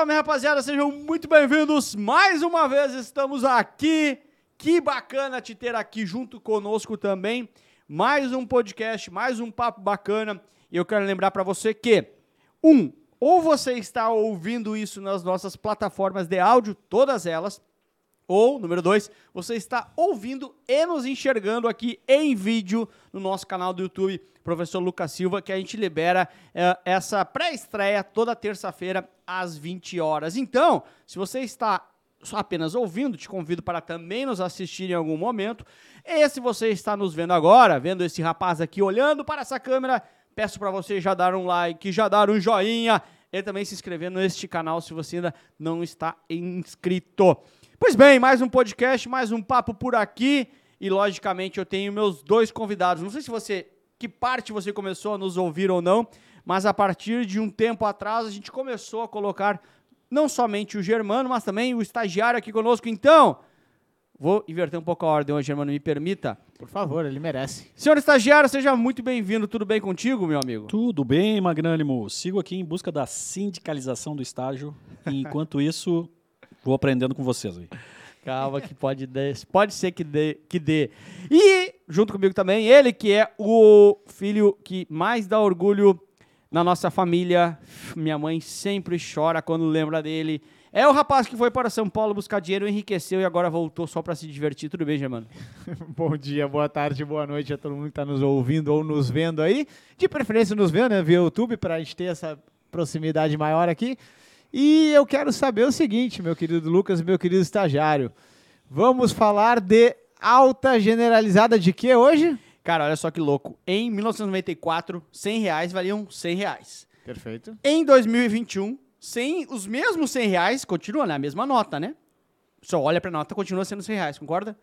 Salve, rapaziada, sejam muito bem-vindos. Mais uma vez estamos aqui. Que bacana te ter aqui junto conosco também. Mais um podcast, mais um papo bacana. E eu quero lembrar para você que, um, ou você está ouvindo isso nas nossas plataformas de áudio, todas elas, ou, número dois, você está ouvindo e nos enxergando aqui em vídeo no nosso canal do YouTube, Professor Lucas Silva, que a gente libera é, essa pré-estreia toda terça-feira às 20 horas. Então, se você está só apenas ouvindo, te convido para também nos assistir em algum momento. E se você está nos vendo agora, vendo esse rapaz aqui olhando para essa câmera, peço para você já dar um like, já dar um joinha e também se inscrever neste canal se você ainda não está inscrito. Pois bem, mais um podcast, mais um papo por aqui. E logicamente eu tenho meus dois convidados. Não sei se você, que parte você começou a nos ouvir ou não, mas a partir de um tempo atrás a gente começou a colocar não somente o Germano, mas também o estagiário aqui conosco. Então, vou inverter um pouco a ordem hoje, Germano, me permita. Por favor, ele merece. Senhor estagiário, seja muito bem-vindo. Tudo bem contigo, meu amigo? Tudo bem, Magnânimo. Sigo aqui em busca da sindicalização do estágio. E enquanto isso, Vou aprendendo com vocês aí. Calma que pode, pode ser que dê, que dê. E, junto comigo também, ele que é o filho que mais dá orgulho na nossa família. Minha mãe sempre chora quando lembra dele. É o rapaz que foi para São Paulo buscar dinheiro, enriqueceu e agora voltou só para se divertir. Tudo bem, Germano? Bom dia, boa tarde, boa noite a todo mundo que está nos ouvindo ou nos vendo aí. De preferência nos vendo, né, via YouTube, para a gente ter essa proximidade maior aqui. E eu quero saber o seguinte, meu querido Lucas, meu querido estagiário. Vamos falar de alta generalizada de que hoje? Cara, olha só que louco. Em 1994, 100 reais valiam 100 reais. Perfeito. Em 2021, 100, os mesmos 100 reais continuam na mesma nota, né? Só olha pra nota, continua sendo 100 reais, concorda?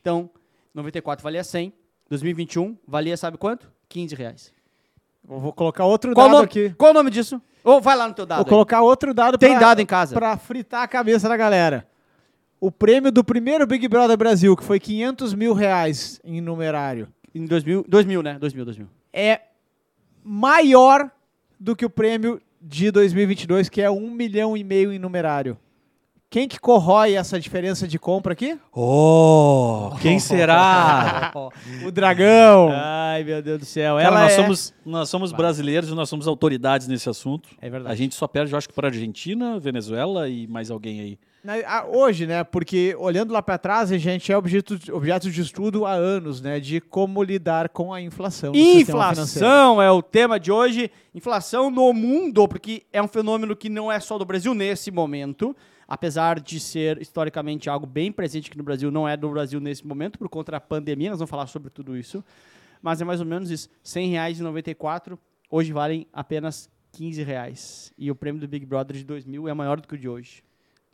Então, 94 valia 100, 2021 valia sabe quanto? 15 reais. Eu vou colocar outro qual dado nome, aqui. Qual o nome disso? Ou vai lá no teu dado. Vou aí. colocar outro dado Tem pra, dado em casa. Pra fritar a cabeça da galera. O prêmio do primeiro Big Brother Brasil, que foi 500 mil reais em numerário. Em 2000, 2000 né? 2000, 2000. É maior do que o prêmio de 2022, que é um milhão e meio em numerário. Quem que corrói essa diferença de compra aqui? Oh, quem será? o dragão. Ai, meu Deus do céu. Cara, Ela nós, é... somos, nós somos brasileiros e nós somos autoridades nesse assunto. É verdade. A gente só perde, eu acho que para Argentina, Venezuela e mais alguém aí. Hoje, né? Porque olhando lá para trás, a gente é objeto, objeto de estudo há anos, né? De como lidar com a inflação. Inflação é o tema de hoje. Inflação no mundo, porque é um fenômeno que não é só do Brasil nesse momento. Apesar de ser historicamente algo bem presente aqui no Brasil, não é do Brasil nesse momento, por conta da pandemia. Nós vamos falar sobre tudo isso. Mas é mais ou menos isso. R$ 100,94 hoje valem apenas 15 reais. E o prêmio do Big Brother de 2000 é maior do que o de hoje.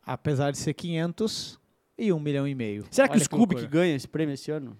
Apesar de ser 500 e um milhão e meio. Será que Olha o Scooby que loucura. ganha esse prêmio esse ano?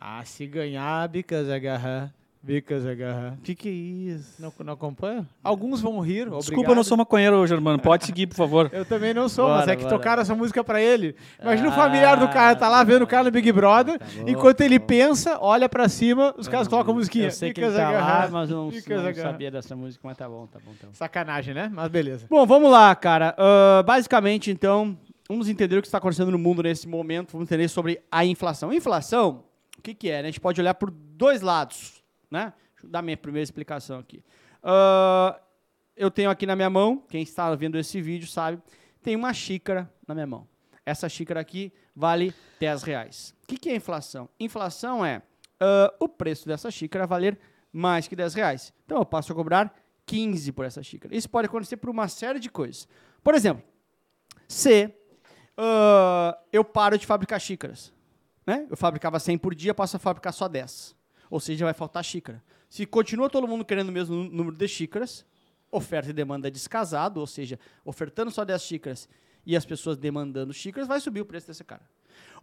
Ah, se ganhar, Bicas agarrar. Bicas agarrar. O que, que é isso? Não, não acompanha? Alguns vão rir, Desculpa, eu obrigado. não sou maconheiro, Germano. Pode seguir, por favor. Eu também não sou, Bora, mas é que bora. tocaram essa música pra ele. Imagina o Ah, familiar do cara, tá lá vendo o cara no Big Brother, Tá bom, enquanto ele bom. pensa, olha pra cima, os caras colocam a musiquinha. Eu sei que Bicas ele tá lá, agarrar, mas eu não, não agarrar. sabia dessa música, mas tá bom, tá bom, tá bom. Sacanagem, né? Mas beleza. Bom, vamos lá, cara. Ah, basicamente, então, vamos entender o que está acontecendo no mundo nesse momento. Vamos entender sobre a inflação. Inflação, o que, que é? né? A gente pode olhar por dois lados, né? Deixa eu dar minha primeira explicação aqui. Ah, eu tenho aqui na minha mão, quem está vendo esse vídeo sabe, tem uma xícara na minha mão. Essa xícara aqui vale 10 reais. O que, que é inflação? Inflação é ah, o preço dessa xícara valer mais que 10 reais. Então eu passo a cobrar 15 por essa xícara. Isso pode acontecer por uma série de coisas. Por exemplo, se ah, eu paro de fabricar xícaras, né? Eu fabricava 100 por dia, passo a fabricar só 10. Ou seja, vai faltar xícara. Se continua todo mundo querendo o mesmo nú- número de xícaras, oferta e demanda é descasado, ou seja, ofertando só 10 xícaras e as pessoas demandando xícaras, vai subir o preço desse cara.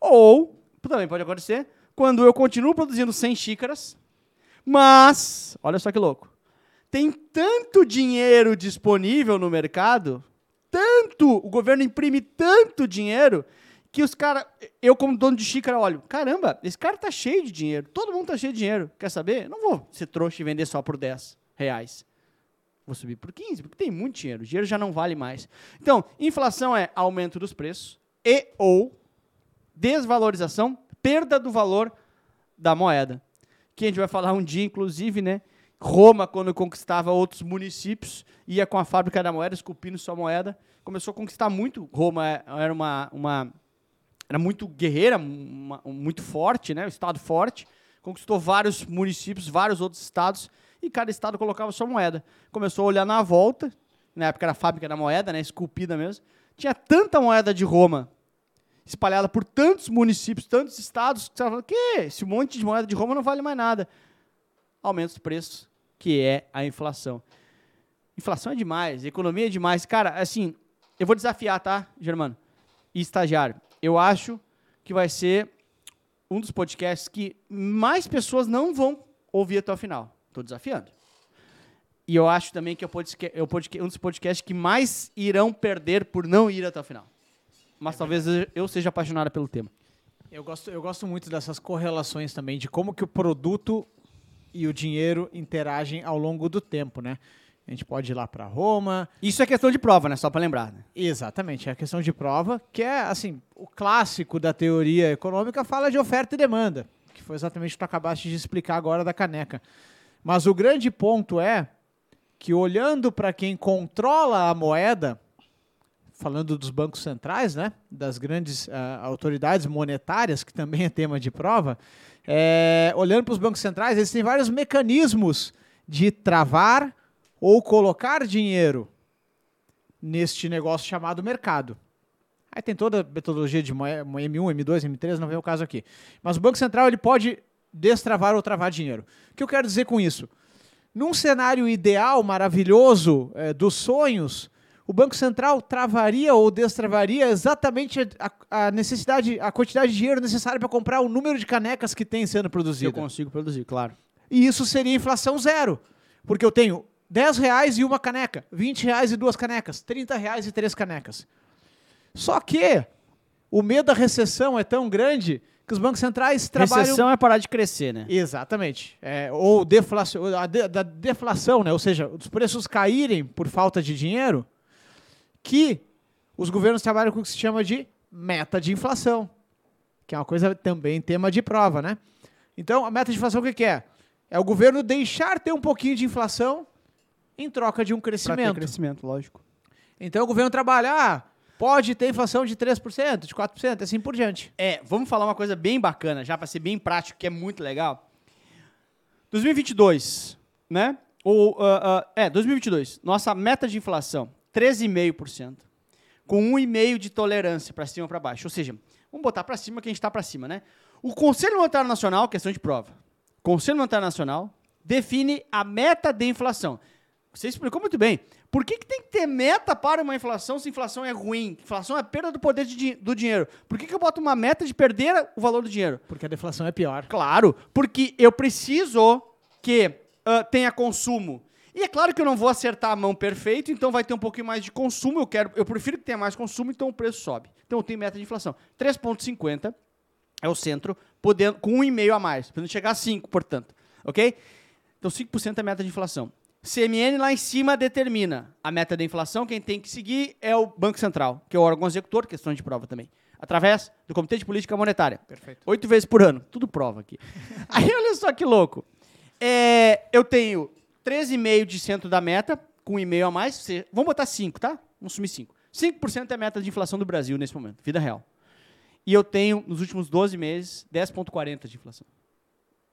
Ou, também pode acontecer, quando eu continuo produzindo 100 xícaras, mas, olha só que louco, tem tanto dinheiro disponível no mercado, tanto, o governo imprime tanto dinheiro, que os caras, eu como dono de xícara olho, caramba, esse cara tá cheio de dinheiro, todo mundo tá cheio de dinheiro, quer saber? Não vou ser trouxa e vender só por 10 reais. Vou subir por 15, porque tem muito dinheiro. O dinheiro já não vale mais. Então, inflação é aumento dos preços e ou desvalorização, perda do valor da moeda. Que a gente vai falar um dia, inclusive, né? Roma, quando conquistava outros municípios, ia com a fábrica da moeda, esculpindo sua moeda, começou a conquistar muito. Roma é- era uma, uma era muito guerreira, uma- muito forte, né? Um estado forte. Conquistou vários municípios, vários outros estados, e cada estado colocava sua moeda. Começou a olhar na volta, na época era a fábrica da moeda, né? Esculpida mesmo. Tinha tanta moeda de Roma espalhada por tantos municípios, tantos estados, que você fala, que esse monte de moeda de Roma não vale mais nada. Aumenta os preços, que é a inflação. Inflação é demais, economia é demais. Cara, assim, eu vou desafiar, tá, Germano? E estagiário. Eu acho que vai ser um dos podcasts que mais pessoas não vão ouvir até o final. Estou desafiando. E eu acho também que é o é um dos podcasts que mais irão perder por não ir até o final. Mas talvez eu seja apaixonado pelo tema. Eu gosto, eu gosto muito dessas correlações também, de como que o produto e o dinheiro interagem ao longo do tempo, né? A gente pode ir lá para Roma. Isso é questão de prova, né? Só para lembrar. Né? Exatamente, é a questão de prova, que é, assim, o clássico da teoria econômica fala de oferta e demanda, que foi exatamente o que tu acabaste de explicar agora da caneca. Mas o grande ponto é que olhando para quem controla a moeda, falando dos bancos centrais, né, das grandes ah, autoridades monetárias, que também é tema de prova, é, olhando para os bancos centrais, eles têm vários mecanismos de travar ou colocar dinheiro neste negócio chamado mercado. Aí tem toda a metodologia de moe- mo- M1, M2, M3, não vem o caso aqui. Mas o Banco Central ele pode destravar ou travar dinheiro. O que eu quero dizer com isso? Num cenário ideal, maravilhoso, eh, dos sonhos, o Banco Central travaria ou destravaria exatamente a, a necessidade, a quantidade de dinheiro necessária para comprar o número de canecas que tem sendo Se eu produzido. consigo produzir, claro. E isso seria inflação zero. Porque eu tenho 10 reais e uma caneca, 20 reais e duas canecas, 30 reais e três canecas. Só que o medo da recessão é tão grande que os bancos centrais trabalham... Recessão é parar de crescer, né? Exatamente. É, ou deflação, a de- da deflação, né? ou seja, os preços caírem por falta de dinheiro, que os governos trabalham com o que se chama de meta de inflação, que é uma coisa também tema de prova, né? Então, a meta de inflação o que, que é? É o governo deixar ter um pouquinho de inflação em troca de um Pra ter crescimento. crescimento, lógico. Então, o governo trabalha, ah, pode ter inflação de 3%, de 4%, assim por diante. É, vamos falar uma coisa bem bacana, já para ser bem prático, que é muito legal. 2022, né? Ou, ah, ah, é, 2022. Nossa meta de inflação, 13,5%. Com 1,5% de tolerância para cima ou para baixo. Ou seja, vamos botar para cima que a gente está para cima, né? O Conselho Monetário Nacional, questão de prova. Conselho Monetário Nacional define a meta de inflação. Você explicou muito bem. Por que, que tem que ter meta para uma inflação se inflação é ruim? Inflação é perda do poder de do dinheiro. Por que, que eu boto uma meta de perder o valor do dinheiro? Porque a deflação é pior. Claro, porque eu preciso que ah, tenha consumo. E é claro que eu não vou acertar a mão perfeito, então vai ter um pouquinho mais de consumo. Eu quero, eu prefiro que tenha mais consumo, então o preço sobe. Então eu tenho meta de inflação. 3,50 é o centro, podendo, com 1,5 a mais, podendo chegar a 5, portanto. Ok? Então 5% é meta de inflação. CMN lá em cima determina a meta da inflação. Quem tem que seguir é o Banco Central, que é o órgão executor, questão de prova também. Através do Comitê de Política Monetária. Perfeito. Oito vezes por ano. Tudo prova aqui. Aí olha só que louco. É, eu tenho 13,5% de centro da meta, com 1,5 a mais. Vamos botar 5, tá? Vamos sumir 5. 5% é a meta de inflação do Brasil nesse momento, vida real. E eu tenho, nos últimos 12 meses, 10,40% de inflação.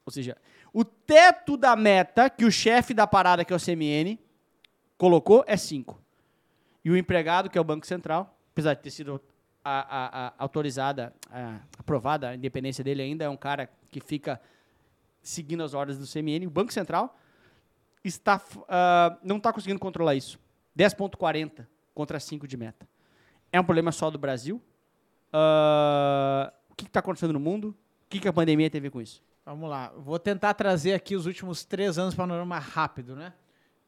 Ou seja, o teto da meta que o chefe da parada, que é o CMN, colocou é 5. E o empregado, que é o Banco Central, apesar de ter sido a- a- a- autorizada, aprovada a independência dele ainda, é um cara que fica seguindo as ordens do CMN. O Banco Central está, ah, não está conseguindo controlar isso. 10,40 contra 5 de meta. É um problema só do Brasil? Ah, o que está acontecendo no mundo? O que, que a pandemia tem a ver com isso? Vamos lá, vou tentar trazer aqui os últimos três anos panorama rápido, né?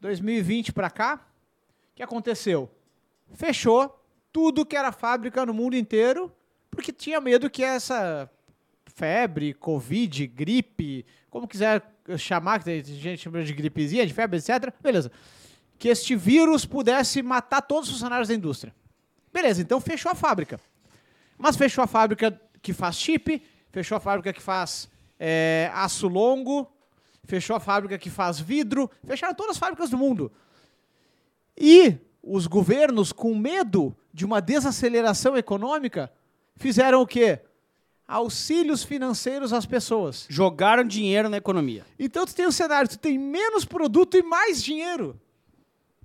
2020 para cá, o que aconteceu? Fechou tudo que era fábrica no mundo inteiro, porque tinha medo que essa febre, covid, gripe, como quiser chamar, que tem gente chama de gripezinha, de febre, etc. Beleza. que este vírus pudesse matar todos os funcionários da indústria. Beleza, então fechou a fábrica. Mas fechou a fábrica que faz chip, fechou a fábrica que faz é, aço longo, fechou a fábrica que faz vidro, fecharam todas as fábricas do mundo. E os governos, com medo de uma desaceleração econômica, fizeram o quê? Auxílios financeiros às pessoas. Jogaram dinheiro na economia. Então tu tem um cenário, tu tem menos produto e mais dinheiro.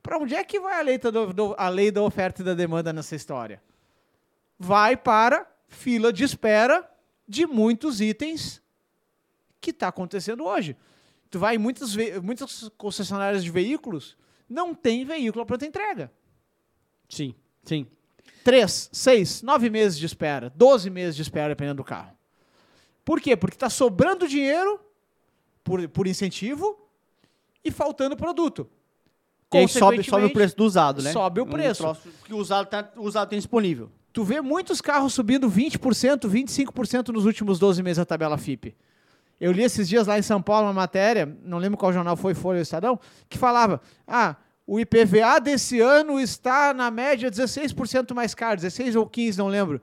Para onde é que vai a lei, do, do, a lei da oferta e da demanda nessa história? Vai para fila de espera de muitos itens que está acontecendo hoje. Tu vai em muitas, muitas concessionárias de veículos, não tem veículo para entrega. Sim, sim. Três, seis, nove meses de espera, doze meses de espera, dependendo do carro. Por quê? Porque está sobrando dinheiro por, por incentivo e faltando produto. E aí sobe, sobe o preço do usado, né? Sobe o preço. Um que o usado, tá, o usado tem disponível. Tu vê muitos carros subindo 20%, 25% nos últimos 12 meses da tabela FIP. Eu li esses dias lá em São Paulo uma matéria, não lembro qual jornal foi, Folha ou Estadão, que falava: ah, o IPVA desse ano está na média 16% mais caro, 16 ou 15, não lembro.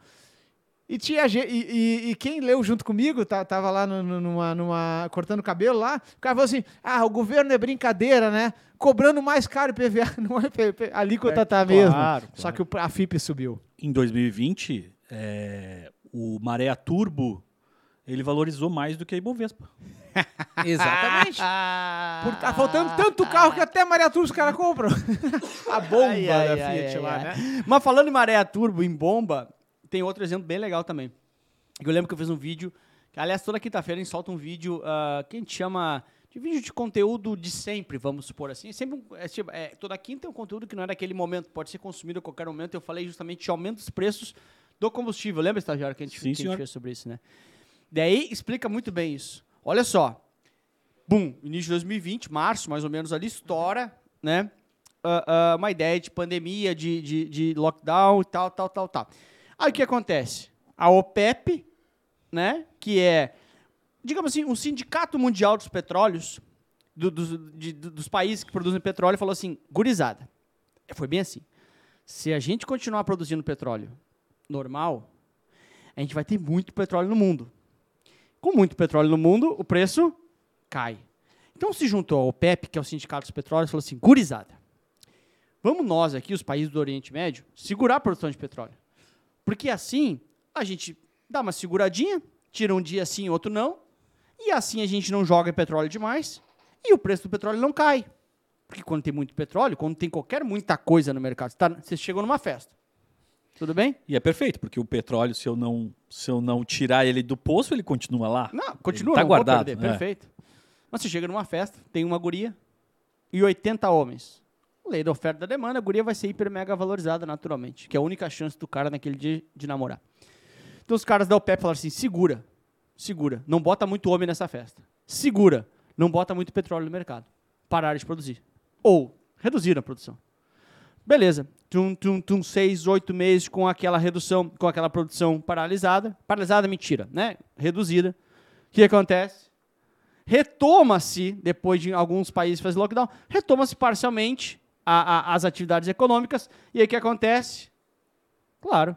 E, tinha, e, e, e quem leu junto comigo, tá, tava lá no, numa, numa, cortando cabelo lá, o cara falou assim: ah, o governo é brincadeira, né? Cobrando mais caro IPVA, não é IPVA, a alíquota é, tá mesmo. Claro, Só que a FIP subiu. Em 2020, é, o Maré Turbo ele valorizou mais do que a Ibovespa. Exatamente. Por tá faltando tanto carro que até Maria Turbo os caras compram. a bomba ai, da ai, Fiat ai, lá, né? Mas falando em Maré Turbo, em bomba, tem outro exemplo bem legal também. Eu lembro que eu fiz um vídeo, aliás, toda quinta-feira a gente solta um vídeo uh, que a gente chama de vídeo de conteúdo de sempre, vamos supor assim. Sempre é, tipo, é, toda quinta é um conteúdo que não é daquele momento, pode ser consumido a qualquer momento. Eu falei justamente de aumento dos preços do combustível. Lembra, estagiário, que a gente, Sim, que a gente fez sobre isso, né? Daí explica muito bem isso. Olha só. Bum, início de 2020, março, mais ou menos ali, estoura, né? Uh, uh, uma ideia de pandemia, de, de, de lockdown e tal, tal, tal, tal. Aí o que acontece? A OPEP, né? Que é, digamos assim, um sindicato mundial dos petróleos, do, do, de, dos países que produzem petróleo, falou assim: gurizada. Foi bem assim. Se a gente continuar produzindo petróleo normal, a gente vai ter muito petróleo no mundo. Com muito petróleo no mundo, o preço cai. Então se juntou ao OPEP, que é o Sindicato dos Petróleos, e falou assim: gurizada, vamos nós aqui, os países do Oriente Médio, segurar a produção de petróleo. Porque assim a gente dá uma seguradinha, tira um dia sim, outro não, e assim a gente não joga petróleo demais e o preço do petróleo não cai. Porque quando tem muito petróleo, quando tem qualquer muita coisa no mercado, você, tá, você chegou numa festa. Tudo bem? E é perfeito, porque o petróleo, se eu não, se eu não tirar ele do poço, ele continua lá. Não, continua, está guardado. Perder, é. Perfeito. Mas você chega numa festa, tem uma guria e 80 homens. Lei da oferta e da demanda, a guria vai ser hiper mega valorizada naturalmente, que é a única chance do cara naquele dia de namorar. Então os caras da OPEP falaram assim: segura, segura, não bota muito homem nessa festa. Segura, não bota muito petróleo no mercado. Pararam de produzir. Ou reduziram a produção. Beleza. Tum, tum, tum, seis, oito meses com aquela redução, com aquela produção paralisada. Paralisada, mentira, né? Reduzida. O que acontece? Retoma-se, depois de alguns países fazer lockdown, retoma-se parcialmente a, a, as atividades econômicas. E aí o que acontece? Claro,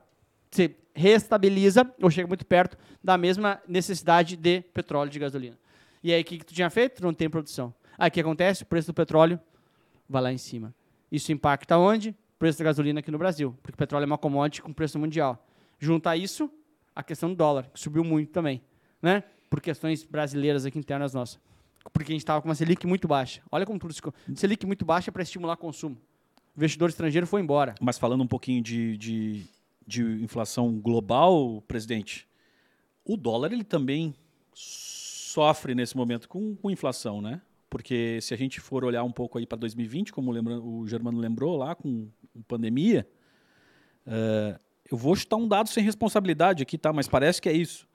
você reestabiliza ou chega muito perto da mesma necessidade de petróleo de gasolina. E aí o que, que tu tinha feito? Tu não tem produção. Aí o que acontece? O preço do petróleo vai lá em cima. Isso impacta onde? Preço da gasolina aqui no Brasil, porque o petróleo é uma commodity com preço mundial. Junta a isso a questão do dólar, que subiu muito também, né? Por questões brasileiras aqui internas nossas. Porque a gente estava com uma Selic muito baixa. Olha como tudo ficou. Selic muito baixa para estimular consumo. O investidor estrangeiro foi embora. Mas falando um pouquinho de, de, de inflação global, presidente, o dólar ele também sofre nesse momento com, com inflação, né? Porque se a gente for olhar um pouco aí para 2020, como o Germano lembrou lá com, com pandemia, uh, eu vou chutar um dado sem responsabilidade aqui, tá? Mas parece que é isso.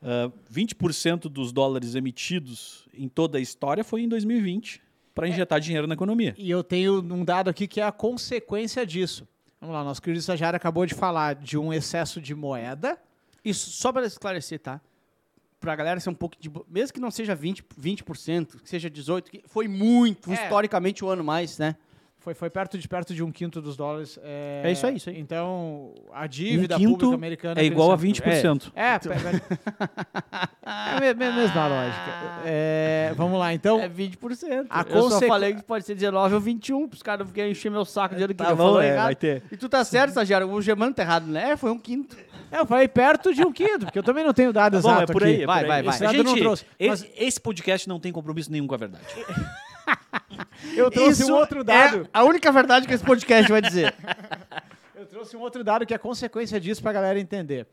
Uh, eh, 20% dos dólares emitidos em toda a história foi em 2020 para é. injetar é, dinheiro na economia. E eu tenho um dado aqui que é a consequência disso. Vamos lá, nosso querido estagiário acabou de falar de um excesso de moeda. Isso, só para esclarecer, tá? Para a galera ser um pouco de. Mesmo que não seja 20%, 20% que seja 18%, que foi muito, é. historicamente, o um ano mais, né? Foi, foi perto, de, perto de um quinto dos dólares. É, É isso aí, isso aí. Então, a dívida Um pública americana... É igual a cresceu. 20%. É, é a me- me- mesma lógica. É, vamos lá, então. É 20%. A eu só falei que pode ser 19 ou 21, pros caras não ficarem encher meu saco dizendo que Tá eu bom, falou é, errado. vai ter. E tu tá certo, estagiário, o Germano tá errado, né? É, foi um quinto. Eu falei perto de um quinto, porque eu também não tenho dado Bom, é por aqui. aí. é Vai, por vai, aí. vai. Esse dado eu não Gente, trouxe. Mas esse, esse podcast não tem compromisso nenhum com a verdade. eu trouxe Isso um outro dado. É a única verdade que esse podcast vai dizer. Eu trouxe um outro dado que é consequência disso para a galera entender.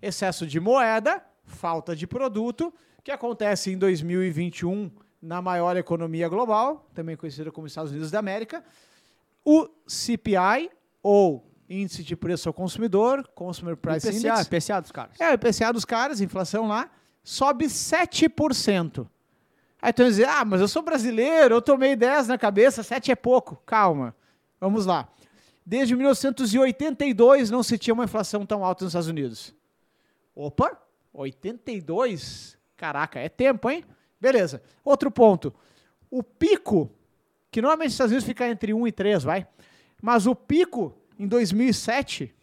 Excesso de moeda, falta de produto, que acontece em 2021 na maior economia global, também conhecida como Estados Unidos da América. O CPI, ou Índice de Preço ao Consumidor, Consumer Price IPCA, Index, IPCA dos caras. é o IPCA dos caras, inflação lá, sobe 7%. Aí tu vai dizer, ah, mas eu sou brasileiro, eu tomei 10 na cabeça, 7 é pouco. Calma, vamos lá. Desde 1982 não se tinha uma inflação tão alta nos Estados Unidos. Opa, 82? Caraca, é tempo, hein? Beleza. Outro ponto. O pico, que normalmente nos Estados Unidos fica entre 1 e 3, vai. Mas o pico em 2007,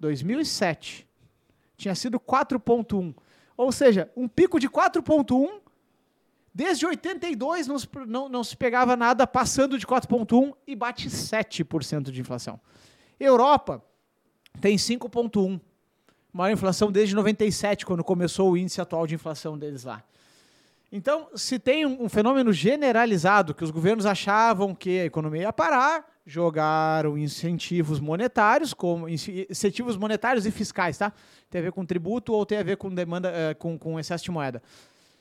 2007, tinha sido 4.1. Ou seja, um pico de 4.1, desde 82 não se, não, não se pegava nada passando de 4.1 e bate 7% de inflação. Europa tem 5.1, maior inflação desde 97, quando começou o índice atual de inflação deles lá. Então, se tem um, um fenômeno generalizado que os governos achavam que a economia ia parar, jogaram incentivos monetários, como incentivos monetários e fiscais, tá? Tem a ver com tributo ou tem a ver com demanda, eh, com, com excesso de moeda.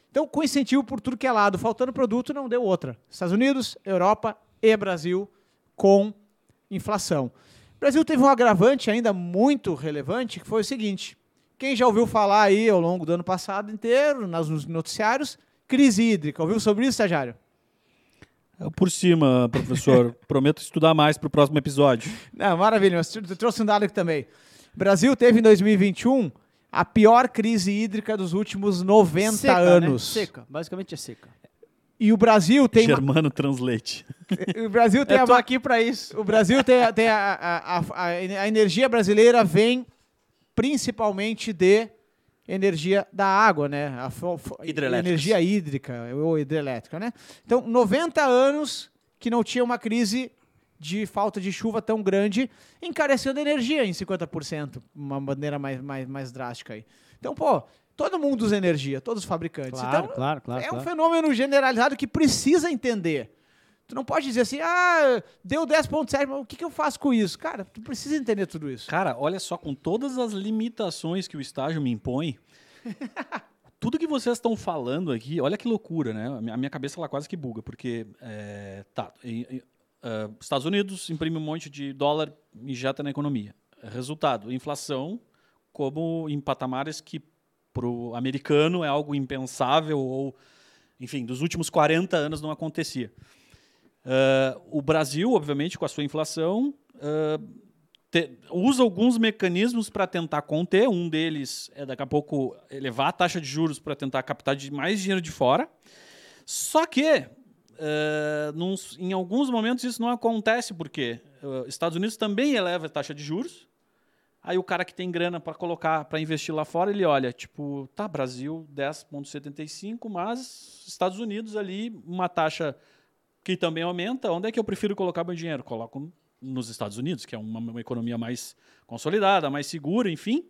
Então, com incentivo por tudo que é lado, faltando produto, não deu outra. Estados Unidos, Europa e Brasil com inflação. O Brasil teve um agravante ainda muito relevante, que foi o seguinte: quem já ouviu falar aí ao longo do ano passado inteiro, nos noticiários, crise hídrica. Ouviu sobre isso, estagiário? Por cima, professor. Prometo estudar mais para o próximo episódio. Não, maravilha, mas eu trouxe um dado aqui também. O Brasil teve em 2021 a pior crise hídrica dos últimos 90 Seca, né? anos. Seca, basicamente é seca. E o Brasil tem. Germano Translate. O Brasil tem Eu a tô ma- aqui pra isso. O Brasil tem, a, tem a, a, a, a- a energia brasileira vem principalmente de energia da água, né? A energia hídrica ou hidrelétrica, né? Então, 90 anos que não tinha uma crise de falta de chuva tão grande, encarecendo a energia em 50%, uma maneira mais, mais, mais drástica aí. Então, pô, todo mundo usa energia, todos os fabricantes. então, claro, claro. é um fenômeno generalizado que precisa entender. Tu não pode dizer assim, ah, deu 10.7, mas o que, que eu faço com isso? Cara, tu precisa entender tudo isso. Cara, olha só, com todas as limitações que o estágio me impõe, tudo que vocês estão falando aqui, olha que loucura, né? A minha- cabeça ela quase que buga, porque é, tá, e- e, ah, Estados Unidos imprime um monte de dólar e injeta na economia. Resultado, inflação, como em patamares que para o americano é algo impensável ou, enfim, dos últimos 40 anos não acontecia. Ah, o Brasil, obviamente, com a sua inflação, ah, te- usa alguns mecanismos para tentar conter. Um deles é, daqui a pouco, elevar a taxa de juros para tentar captar de mais dinheiro de fora. Só que, eh, nos- em alguns momentos, isso não acontece, porque eh, Estados Unidos também eleva a taxa de juros. Aí o cara que tem grana para colocar, para investir lá fora, ele olha, tipo, tá, Brasil 10,75, mas Estados Unidos ali, uma taxa que também aumenta. Onde é que eu prefiro colocar meu dinheiro? Coloco nos Estados Unidos, que é uma, uma economia mais consolidada, mais segura, enfim.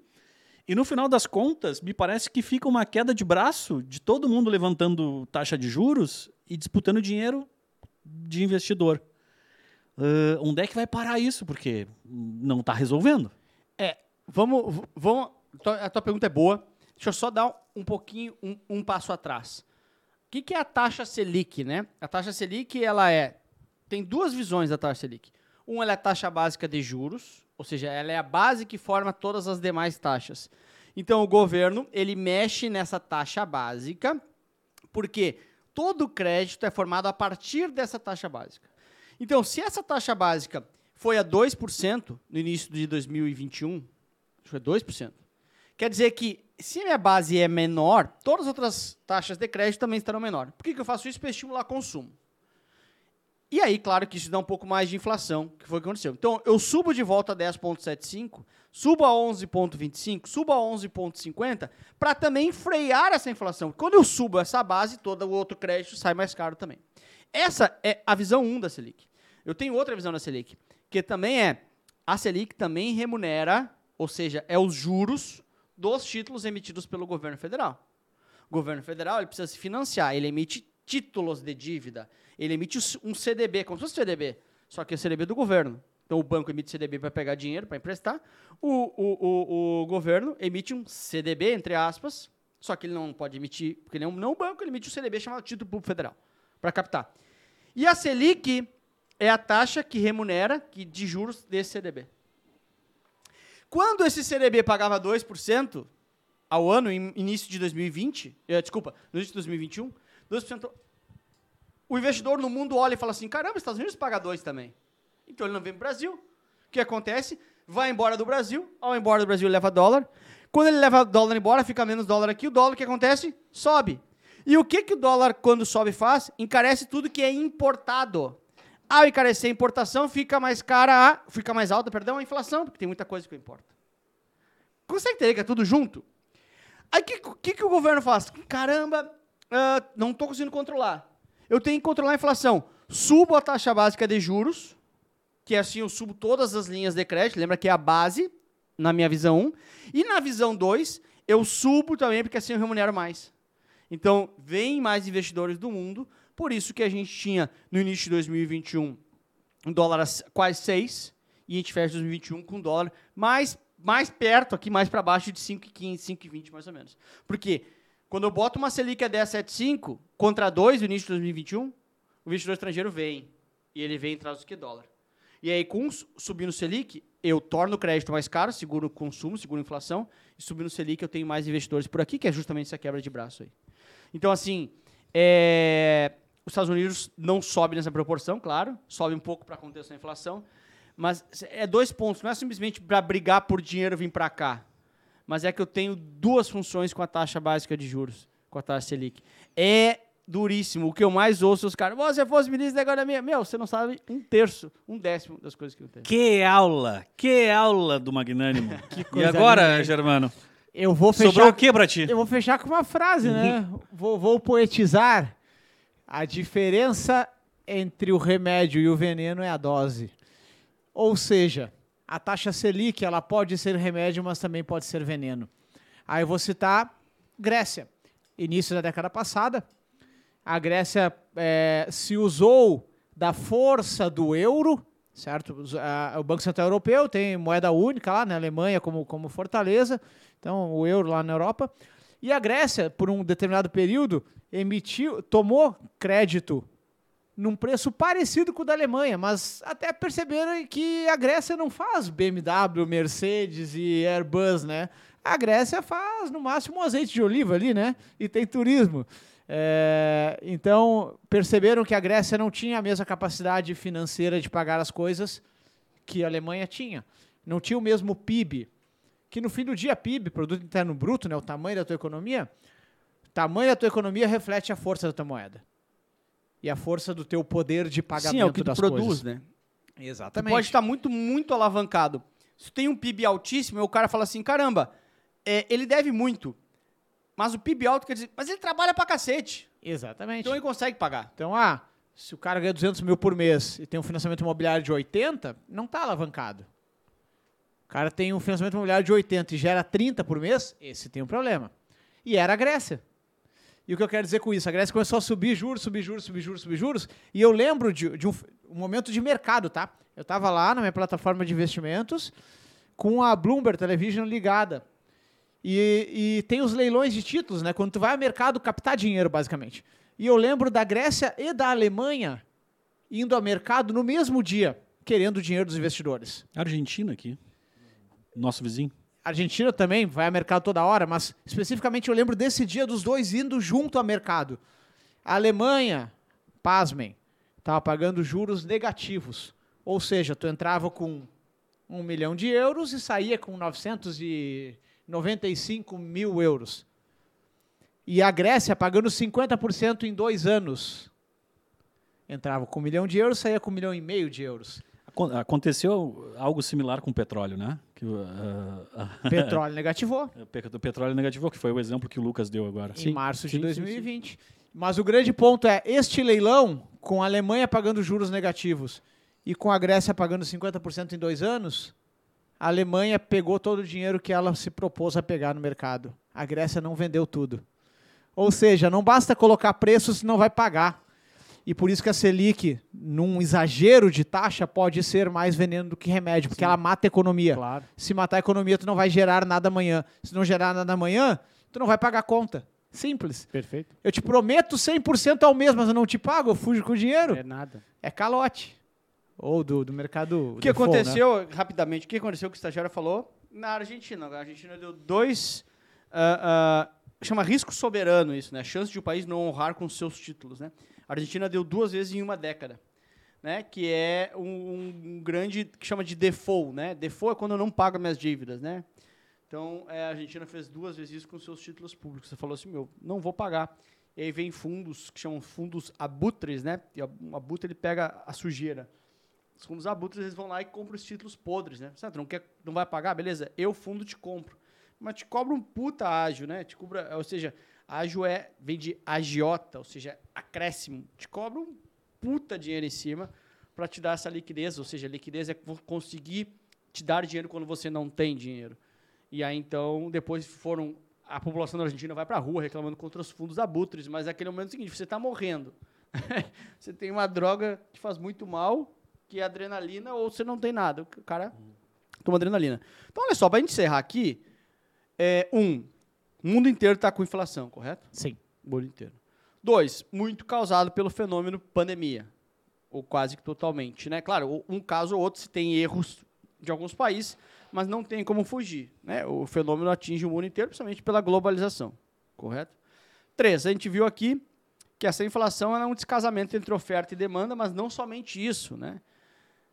E no final das contas, me parece que fica uma queda de braço de todo mundo levantando taxa de juros e disputando dinheiro de investidor. Ah, onde é que vai parar isso? Porque não está resolvendo. É, vamos, vamos. tua- A tua pergunta é boa. Deixa eu só dar um pouquinho, um, um passo atrás. Que, que é a taxa Selic, né? A taxa Selic, ela é. Tem duas visões da taxa Selic. Uma ela é a taxa básica de juros, ou seja, ela é a base que forma todas as demais taxas. Então o governo ele mexe nessa taxa básica, porque todo crédito é formado a partir dessa taxa básica. Então, se essa taxa básica foi a 2% no início de 2021, acho que foi 2%, quer dizer que se minha base é menor, todas as outras taxas de crédito também estarão menor. Por que, que eu faço isso? Para estimular consumo. E aí, claro que isso dá um pouco mais de inflação, que foi o que aconteceu. Então, eu subo de volta a 10,75, subo a 11,25, subo a 11,50, para também frear essa inflação. Quando eu subo essa base, todo o outro crédito sai mais caro também. Essa é a visão 1 da Selic. Eu tenho outra visão da Selic, que também é, a Selic também remunera, ou seja, é os juros dos títulos emitidos pelo governo federal. O governo federal ele precisa se financiar, ele emite títulos de dívida. Ele emite um CDB, como se fosse CDB, só que é CDB do governo. Então o banco emite CDB para pegar dinheiro, para emprestar. O, o, o, o, governo emite um CDB, entre aspas, só que ele não pode emitir, porque ele é um, não é banco, ele emite um CDB chamado Título Público Federal, para captar. E a Selic é a taxa que remunera que, de juros desse CDB. Quando esse CDB pagava 2% ao ano, início de 2020, eh, desculpa, no início de 2021, 2%. O investidor no mundo olha e fala assim: caramba, os Estados Unidos paga 2 também. Então ele não vem para o Brasil. O que acontece? Vai embora do Brasil, ao embora do Brasil leva dólar. Quando ele leva dólar embora, fica menos dólar aqui, o dólar o que acontece? Sobe. E o que, que o dólar, quando sobe, faz? Encarece tudo que é importado. Ao encarecer a importação, fica mais cara, a, fica mais alta, perdão, a inflação, porque tem muita coisa que eu importo. Consegue entender que é tudo junto? Aí o que, que, que o governo faz? Caramba, uh, não estou conseguindo controlar. Eu tenho que controlar a inflação. Subo a taxa básica de juros, que é assim eu subo todas as linhas de crédito, lembra que é a base, na minha visão 1. E na visão 2, eu subo também, porque assim eu remunero mais. Então, vem mais investidores do mundo, por isso que a gente tinha, no início de 2021, um dólar quase 6, e a gente fecha 2021 com um dólar mais, mais perto, aqui mais para baixo de 5,15, 5,20 mais ou menos. Por quê? Quando eu boto uma Selic a 10,75 contra 2 no início de 2021, o investidor estrangeiro vem. E ele vem atrás do que dólar. E aí, com subindo o Selic, eu torno o crédito mais caro, seguro o consumo, seguro a inflação. E subindo o Selic, eu tenho mais investidores por aqui, que é justamente essa quebra de braço aí. Então, assim, é... os Estados Unidos não sobe nessa proporção, claro. Sobe um pouco para conter essa inflação. Mas é dois pontos. Não é simplesmente para brigar por dinheiro vir para cá mas é que eu tenho duas funções com a taxa básica de juros, com a taxa Selic. É duríssimo. O que eu mais ouço os caras, você fosse ministro da economia, meu, você não sabe um terço, um décimo das coisas que eu tenho. Que aula, que aula do Magnânimo. e agora, linda. Germano? Eu vou fechar. Sobrou o que pra ti? Eu vou fechar com uma frase, né? vou, vou poetizar. A diferença entre o remédio e o veneno é a dose. Ou seja, a taxa Selic ela pode ser remédio, mas também pode ser veneno. Aí eu vou citar Grécia. Início da década passada, a Grécia é, se usou da força do euro, certo? O Banco Central Europeu tem moeda única lá na Alemanha como, como fortaleza, então o euro lá na Europa. E a Grécia, por um determinado período, emitiu, tomou crédito num preço parecido com o da Alemanha, mas até perceberam que a Grécia não faz BMW, Mercedes e Airbus, né? A Grécia faz no máximo um azeite de oliva ali, né? E tem turismo. É, então perceberam que a Grécia não tinha a mesma capacidade financeira de pagar as coisas que a Alemanha tinha. Não tinha o mesmo PIB, que no fim do dia PIB, produto interno bruto, né, o tamanho da tua economia, tamanho da tua economia reflete a força da tua moeda e a força do teu poder de pagamento Sim, é o que tu das produz, coisas. né? Exatamente. Tu pode estar muito, muito alavancado. Se tu tem um PIB altíssimo, o cara fala assim, caramba, é, ele deve muito. Mas o PIB alto quer dizer, mas ele trabalha pra cacete. Exatamente. Então ele consegue pagar. Então, ah, se o cara ganha 200 mil por mês e tem um financiamento imobiliário de 80, não está alavancado. O cara tem um financiamento imobiliário de 80 e gera 30 por mês, esse tem um problema. E era a Grécia. E o que eu quero dizer com isso? A Grécia começou a subir juros, subir juros, subir juros, subir juros. E eu lembro de, de um, um, momento de mercado, tá? Eu estava lá na minha plataforma de investimentos com a Bloomberg Television ligada. E, e, tem os leilões de títulos, né? Quando tu vai ao mercado captar dinheiro, basicamente. E eu lembro da Grécia e da Alemanha indo ao mercado no mesmo dia, querendo o dinheiro dos investidores. Argentina aqui, nosso vizinho. Argentina também vai a mercado toda hora, mas especificamente eu lembro desse dia dos dois indo junto ao mercado. A Alemanha, pasmem, estava pagando juros negativos. Ou seja, tu entrava com um milhão de euros e saía com 995 mil euros. E a Grécia pagando 50% em dois anos. Entrava com um milhão de euros, saía com um milhão e meio de euros. Acon- Aconteceu algo similar com o petróleo, né? Que, o, ah, ah, Petróleo negativou o pe- o petróleo negativou, que foi o exemplo que o Lucas deu agora. em março sim, de sim, 2020. Mas o grande ponto é, este leilão, com a Alemanha pagando juros negativos e com a Grécia pagando 50% em dois anos, a Alemanha pegou todo o dinheiro que ela se propôs a pegar no mercado. A Grécia não vendeu tudo. Ou seja, não basta colocar preço se não vai pagar. E por isso que a Selic, num exagero de taxa, pode ser mais veneno do que remédio, porque ela mata a economia. Claro. Se matar a economia, tu não vai gerar nada amanhã. Se não gerar nada amanhã, tu não vai pagar a conta. Simples. Perfeito. Eu te prometo 100% ao mês, mas eu não te pago, eu fujo com o dinheiro. É nada. É calote. Ou do, do mercado. O que aconteceu, rapidamente, o que aconteceu que o estagiário falou na Argentina? A Argentina deu dois. ah, ah, chama risco soberano isso, né? Chance de o país não honrar com seus títulos, né? A Argentina deu duas vezes em uma década, né? Que é um, um grande que chama de default, né? Default é quando eu não pago minhas dívidas, né? Então, é, a Argentina fez duas vezes isso com seus títulos públicos. Você falou assim, meu, não vou pagar. E aí vem fundos que chamam fundos abutres, né? E o abutre ele pega a sujeira. Os fundos abutres eles vão lá e compram os títulos podres, né? Tu não, quer, não vai pagar? Beleza, eu fundo te compro. Mas te cobra um puta ágio, né? Te cobra, ou seja, ágio é, vem de agiota, ou seja, acréscimo. Te cobra um puta dinheiro em cima para te dar essa liquidez, ou seja, liquidez é conseguir te dar dinheiro quando você não tem dinheiro. E aí então, depois foram a população da Argentina vai para a rua reclamando contra os fundos abutres, mas momento é o seguinte, você está morrendo. você tem uma droga que faz muito mal, que é adrenalina, ou você não tem nada. O cara toma adrenalina. Então, olha só, para a gente encerrar aqui, é, um, o mundo inteiro está com inflação, correto? Sim. O mundo inteiro. Dois, muito causado pelo fenômeno pandemia, ou quase que totalmente, né? Claro, um caso ou outro se tem erros de alguns países, mas não tem como fugir, né? O fenômeno atinge o mundo inteiro, principalmente pela globalização, correto? Três, a gente viu aqui que essa inflação é um descasamento entre oferta e demanda, mas não somente isso, né?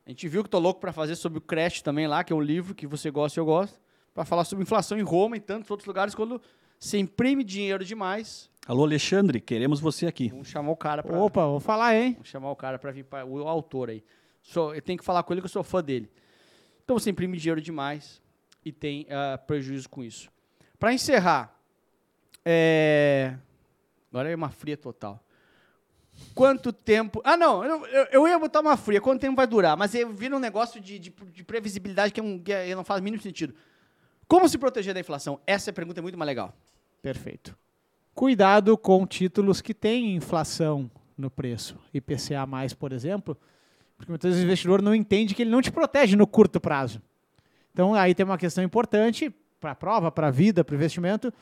A gente viu que estou louco para fazer sobre o Crash também lá, que é um livro que você gosta e eu gosto, para falar sobre inflação em Roma e tantos outros lugares, quando se imprime dinheiro demais, Alô, Alexandre, queremos você aqui. vamos chamar o cara para Opa, vou falar, hein? Vou chamar o cara para vir para o autor aí. Sou, eu tenho que falar com ele que eu sou fã dele. Então você imprime dinheiro demais e tem ah, prejuízo com isso. Para encerrar, é... agora é uma fria total. Quanto tempo. Ah, não, eu, eu- eu ia botar uma fria. Quanto tempo vai durar? Mas eu vi um negócio de, de- de previsibilidade que, é um, que é- não faz o mínimo sentido. Como se proteger da inflação? Essa pergunta é muito mais legal. Perfeito. Cuidado com títulos que têm inflação no preço. IPCA, por exemplo, porque muitas vezes o investidor não entende que ele não te protege no curto prazo. Então aí tem uma questão importante para a prova, para a vida, para o investimento.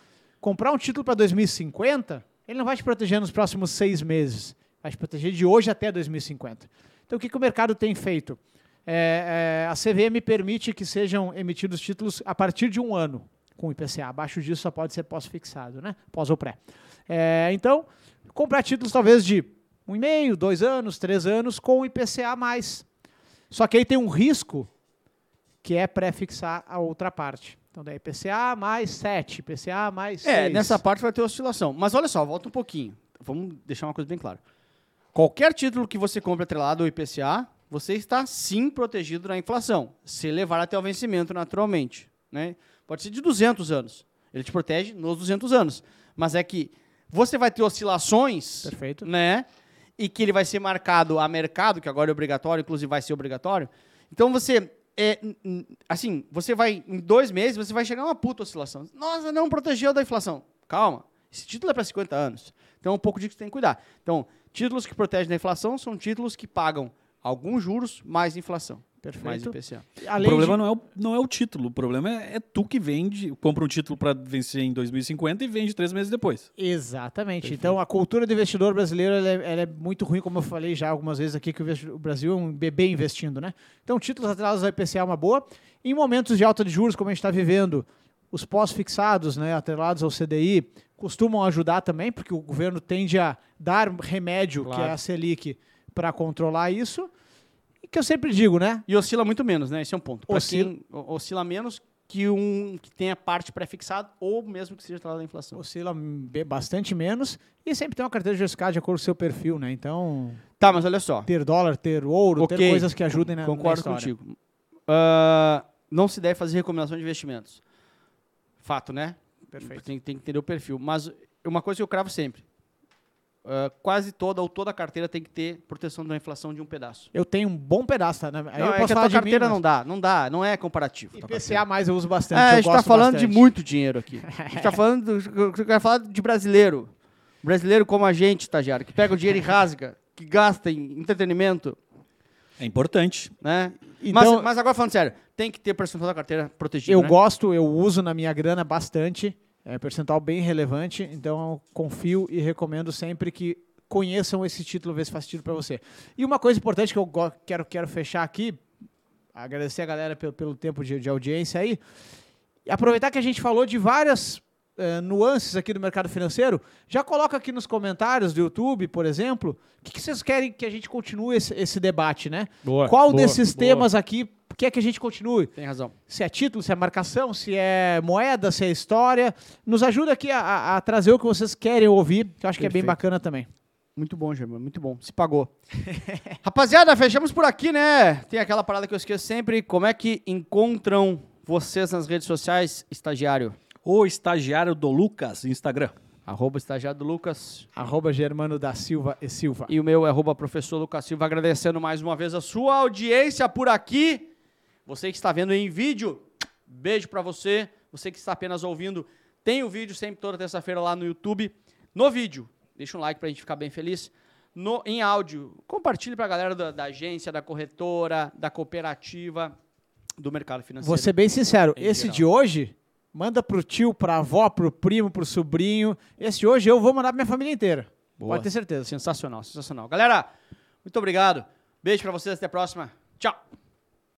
Comprar um título para 2050, ele não vai te proteger nos próximos seis meses. Vai te proteger de hoje até 2050. Então o que, que o mercado tem feito? É, é, a CVM permite que sejam emitidos títulos a partir de um ano com IPCA. Abaixo disso só pode ser pós-fixado, né? Pós ou pré. É, então, comprar títulos talvez de um e meio, dois anos, três anos com IPCA mais. Só que aí tem um risco que é pré-fixar a outra parte. Então, daí IPCA mais 7, IPCA mais 6. É, nessa parte vai ter oscilação. Mas olha só, volta um pouquinho. Vamos deixar uma coisa bem clara. Qualquer título que você compre atrelado ao IPCA, você está sim protegido da inflação, se levar até o vencimento naturalmente. Né? Pode ser de 200 anos. Ele te protege nos 200 anos. Mas é que você vai ter oscilações, Perfeito. né? E que ele vai ser marcado a mercado, que agora é obrigatório, inclusive vai ser obrigatório. Então você é, assim, você vai em dois meses você vai chegar a uma puta oscilação. Nossa, não protegeu da inflação. Calma, esse título é para 50 anos. Então é um pouco disso que você tem que cuidar. Então, títulos que protegem da inflação são títulos que pagam alguns juros mais inflação, mais Perfeito. IPCA. O problema de- não, é o, não é o título, o problema é, é tu que vende, compra um título para vencer em 2050 e vende três meses depois. Exatamente. Então, a cultura do investidor brasileiro ela é, ela é muito ruim, como eu falei já algumas vezes aqui, que o, Brasil é um bebê investindo, né? Então, títulos atrelados ao IPCA é uma boa. Em momentos de alta de juros, como a gente está vivendo, os pós-fixados, né, atrelados ao CDI, costumam ajudar também, porque o governo tende a dar remédio, que Claro. é a Selic, para controlar isso. E que eu sempre digo, né? E oscila muito menos, né? Esse é um ponto. Pra Oscila- quem oscila menos, que um que tenha parte pré-fixada ou mesmo que seja atrelado da inflação. Oscila bastante menos e sempre tem uma carteira diversificada de acordo com o seu perfil, né? Então, Tá, mas olha só. ter dólar, ter ouro, ter Ok, coisas que ajudem na, na Concordo história. contigo. Ah, não se deve fazer recomendação de investimentos. Fato, né? Perfeito. Tem, tem que entender o perfil. Mas uma coisa que eu cravo sempre. Ah, quase toda ou toda a carteira tem que ter proteção da inflação de um pedaço. Eu tenho um bom pedaço, tá? Né? Aí não, eu é posso que a falar tua de carteira mim, não dá, não dá, não é comparativo. IPCA mais eu uso bastante. É, a eu gente tá gosto falando bastante. de muito dinheiro aqui. A gente tá falando, do, quero falar de brasileiro. Brasileiro como a gente, estagiário, que pega o dinheiro e rasga, que gasta em entretenimento, É importante. né? Então- mas, mas agora falando sério, tem que ter percentual da carteira protegida, Eu né? gosto, eu uso na minha grana bastante. É percentual bem relevante, então eu confio e recomendo sempre que conheçam esse título, ver se faz sentido para você. E uma coisa importante que eu quero, quero fechar aqui, agradecer a galera pelo, pelo tempo de, de audiência aí, e aproveitar que a gente falou de várias eh, nuances aqui do mercado financeiro, já coloca aqui nos comentários do YouTube, por exemplo, o que, que vocês querem que a gente continue esse, esse debate, né? Boa, Qual boa, desses boa. temas aqui quer que a gente continue? Tem razão. se é título, se é marcação, se é moeda, se é história. Nos ajuda aqui a, a- a trazer o que vocês querem ouvir, que eu acho que é bem Perfeito. bacana também. Muito bom, Germano, muito bom. Se pagou. Rapaziada, fechamos por aqui, né? Tem aquela parada que eu esqueço sempre. Como é que encontram vocês nas redes sociais, estagiário? O estagiário do Lucas, Instagram. Arroba estagiário do Lucas. Arroba Germano da Silva e Silva. E o meu é arroba professor Lucas Silva, agradecendo mais uma vez a sua audiência por aqui. Você que está vendo em vídeo, beijo pra você. Você que está apenas ouvindo, tem o vídeo sempre toda terça-feira lá no YouTube. No vídeo, deixa um like pra gente ficar bem feliz. No, em áudio, compartilhe pra galera da, da agência, da corretora, da cooperativa, do mercado financeiro. Vou ser bem sincero, esse geral. de hoje, manda pro tio, pra avó, pro primo, pro sobrinho. Esse de hoje eu vou mandar pra minha família inteira. Boa. Pode ter certeza. Sensacional, sensacional. Galera, muito obrigado. Beijo pra vocês, até a próxima. Tchau.